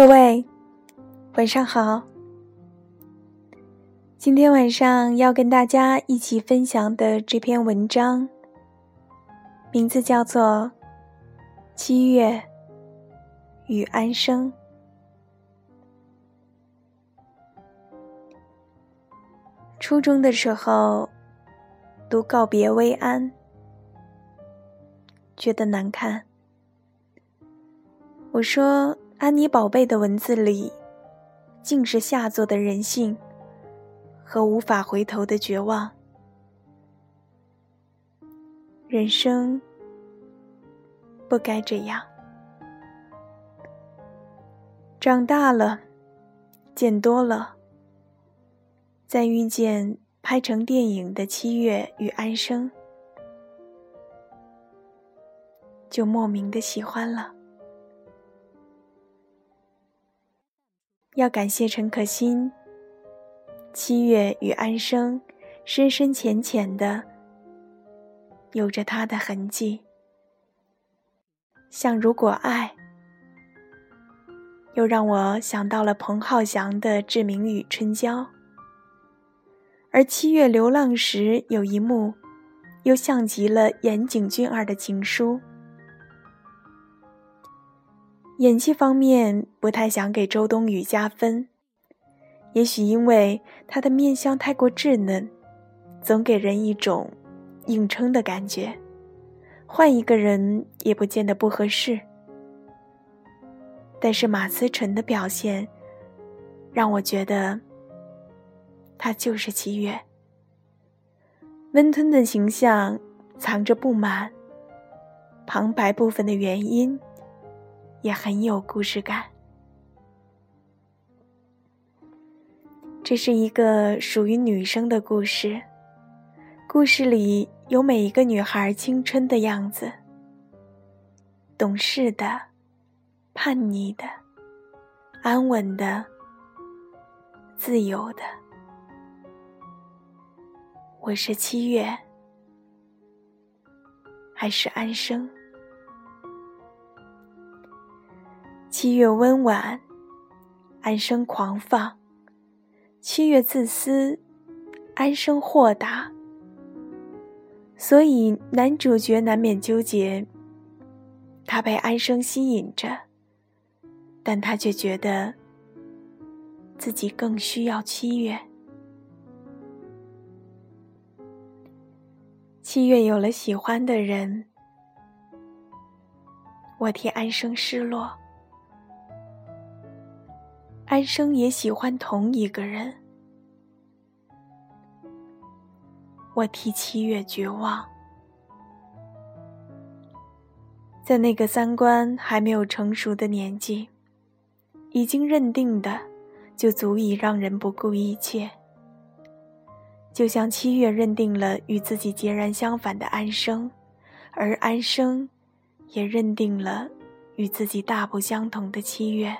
各位，晚上好。今天晚上要跟大家一起分享的这篇文章，名字叫做《七月与安生》。初中的时候读《告别薇安》，觉得难看。我说。安妮宝贝的文字里，尽是下作的人性和无法回头的绝望。人生不该这样。长大了，见多了，再遇见拍成电影的七月与安生，就莫名的喜欢了。要感谢陈可辛。七月与安生，深深浅浅的，有着他的痕迹。像如果爱，又让我想到了彭浩翔的《志明与春娇》。而七月流浪时有一幕，又像极了岩井俊二的情书。演技方面不太想给周冬雨加分，也许因为她的面相太过稚嫩，总给人一种硬撑的感觉，换一个人也不见得不合适。但是马思纯的表现，让我觉得她就是七月。温吞的形象藏着不满，旁白部分的原因。也很有故事感。这是一个属于女生的故事，故事里有每一个女孩青春的样子：懂事的、叛逆的、安稳的、自由的。我是七月，还是安生？七月温婉，安生狂放；七月自私，安生豁达。所以男主角难免纠结：他被安生吸引着，但他却觉得自己更需要七月。七月有了喜欢的人，我替安生失落。安生也喜欢同一个人，我替七月绝望。在那个三观还没有成熟的年纪，已经认定的，就足以让人不顾一切。就像七月认定了与自己截然相反的安生，而安生，也认定了与自己大不相同的七月。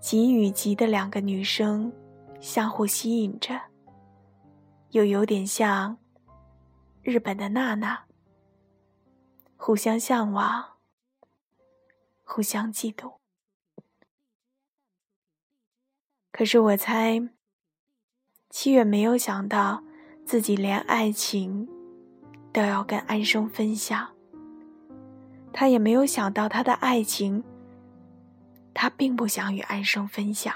吉与吉的两个女生，相互吸引着，又有点像日本的娜娜，互相向往，互相嫉妒。可是我猜，七月没有想到自己连爱情都要跟安生分享，他也没有想到他的爱情。他并不想与安生分享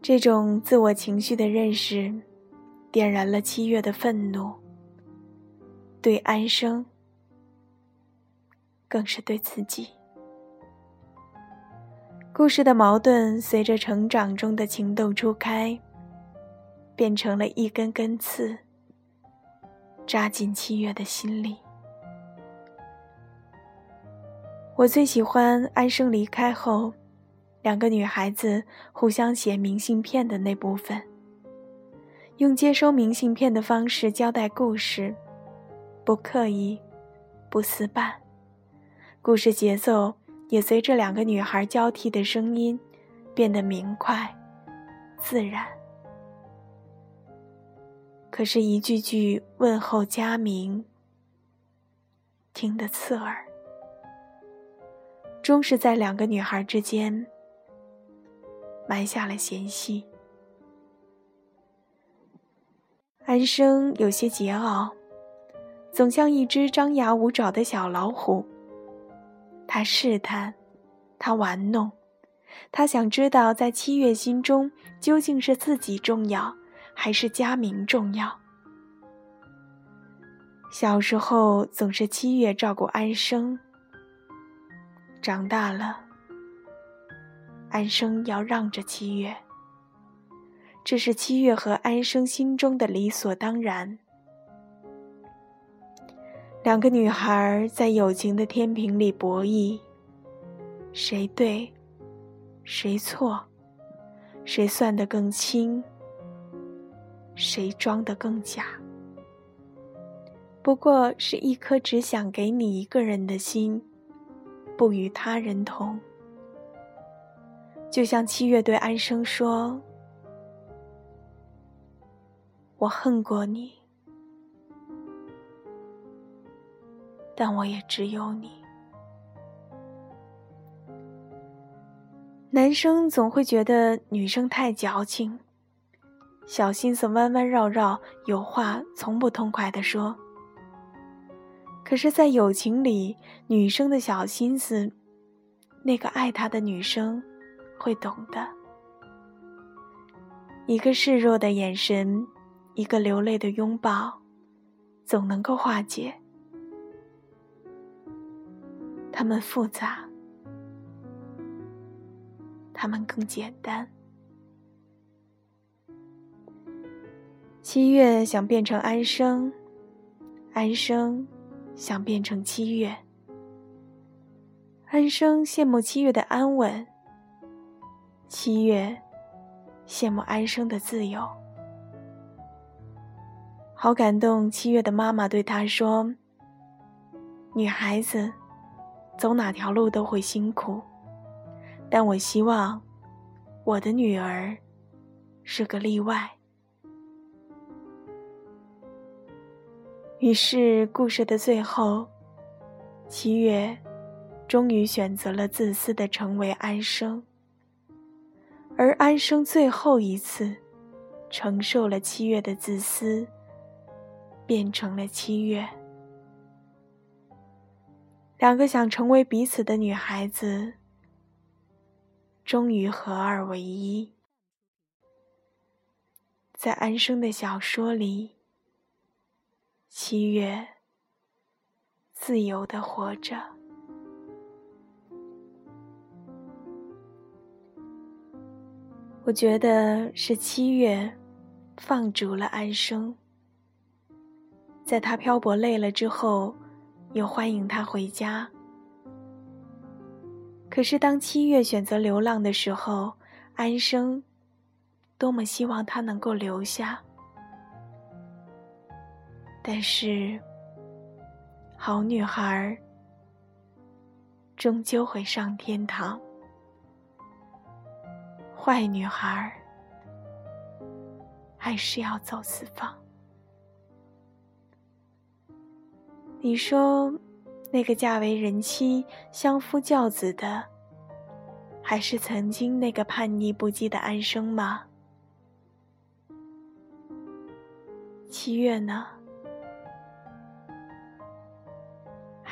这种自我情绪的认识，点燃了七月的愤怒。对安生，更是对自己。故事的矛盾随着成长中的情窦初开，变成了一根根刺，扎进七月的心里。我最喜欢安生离开后，两个女孩子互相写明信片的那部分。用接收明信片的方式交代故事，不刻意，不死板，故事节奏也随着两个女孩交替的声音变得明快、自然。可是，一句句问候佳明，听得刺耳。终是在两个女孩之间埋下了嫌隙。安生有些桀骜，总像一只张牙舞爪的小老虎。他试探，他玩弄，他想知道，在七月心中究竟是自己重要，还是佳明重要。小时候总是七月照顾安生，长大了，安生要让着七月。这是七月和安生心中的理所当然。两个女孩在友情的天平里博弈，谁对，谁错，谁算得更清，谁装得更假。不过是一颗只想给你一个人的心，不与他人同。就像七月对安生说。我恨过你，但我也只有你。男生总会觉得女生太矫情，小心思弯弯绕绕，有话从不痛快的说。可是，在友情里，女生的小心思，那个爱她的女生会懂的。一个示弱的眼神。一个流泪的拥抱，总能够化解。他们复杂，他们更简单。七月想变成安生，安生想变成七月。安生羡慕七月的安稳，七月羡慕安生的自由。好感动！七月的妈妈对她说：“女孩子走哪条路都会辛苦，但我希望我的女儿是个例外。”于是，故事的最后，七月终于选择了自私的成为安生，而安生最后一次承受了七月的自私。变成了七月，两个想成为彼此的女孩子，终于合二为一。在安生的小说里，七月自由的活着。我觉得是七月放逐了安生。在他漂泊累了之后，又欢迎他回家。可是当七月选择流浪的时候，安生多么希望他能够留下。但是，好女孩终究会上天堂，坏女孩还是要走四方。你说，那个嫁为人妻、相夫教子的，还是曾经那个叛逆不羁的安生吗？七月呢？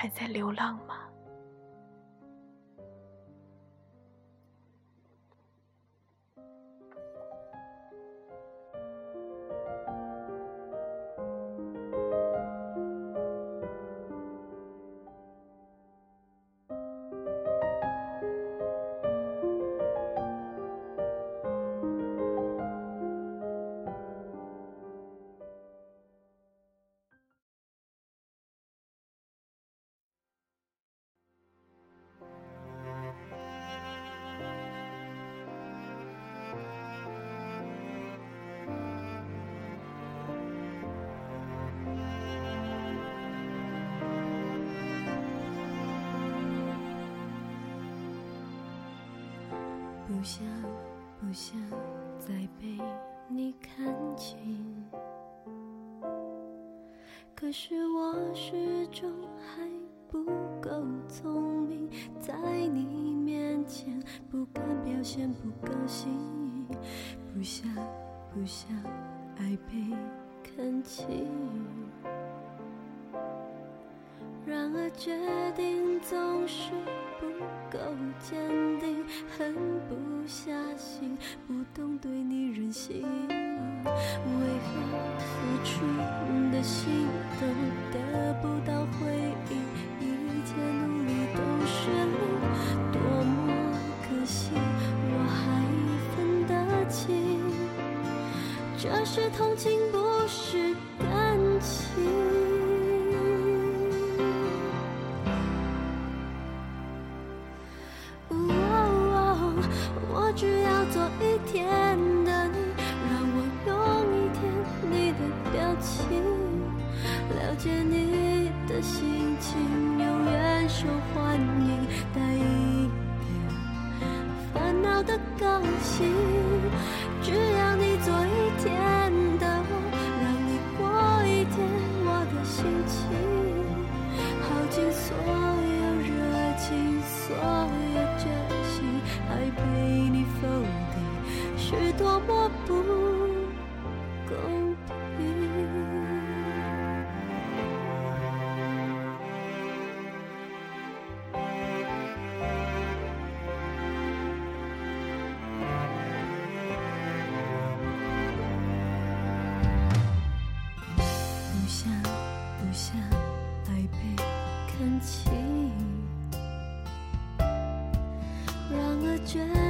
还在流浪吗？不想，不想再被你看清。可是我始终还不够聪明，在你面前不敢表现不高兴，不想不想爱被看清。然而决定总是不够坚定，狠不下心，不懂对你任性。为何付出的心都得不到回应？一切努力都是零，多么可惜，我还分得清，这是同情，不是感情。的高兴。只要你做一天的我，让你过一天我的心情，耗尽所有热情，所有决心，还被你否定，是多么不公觉。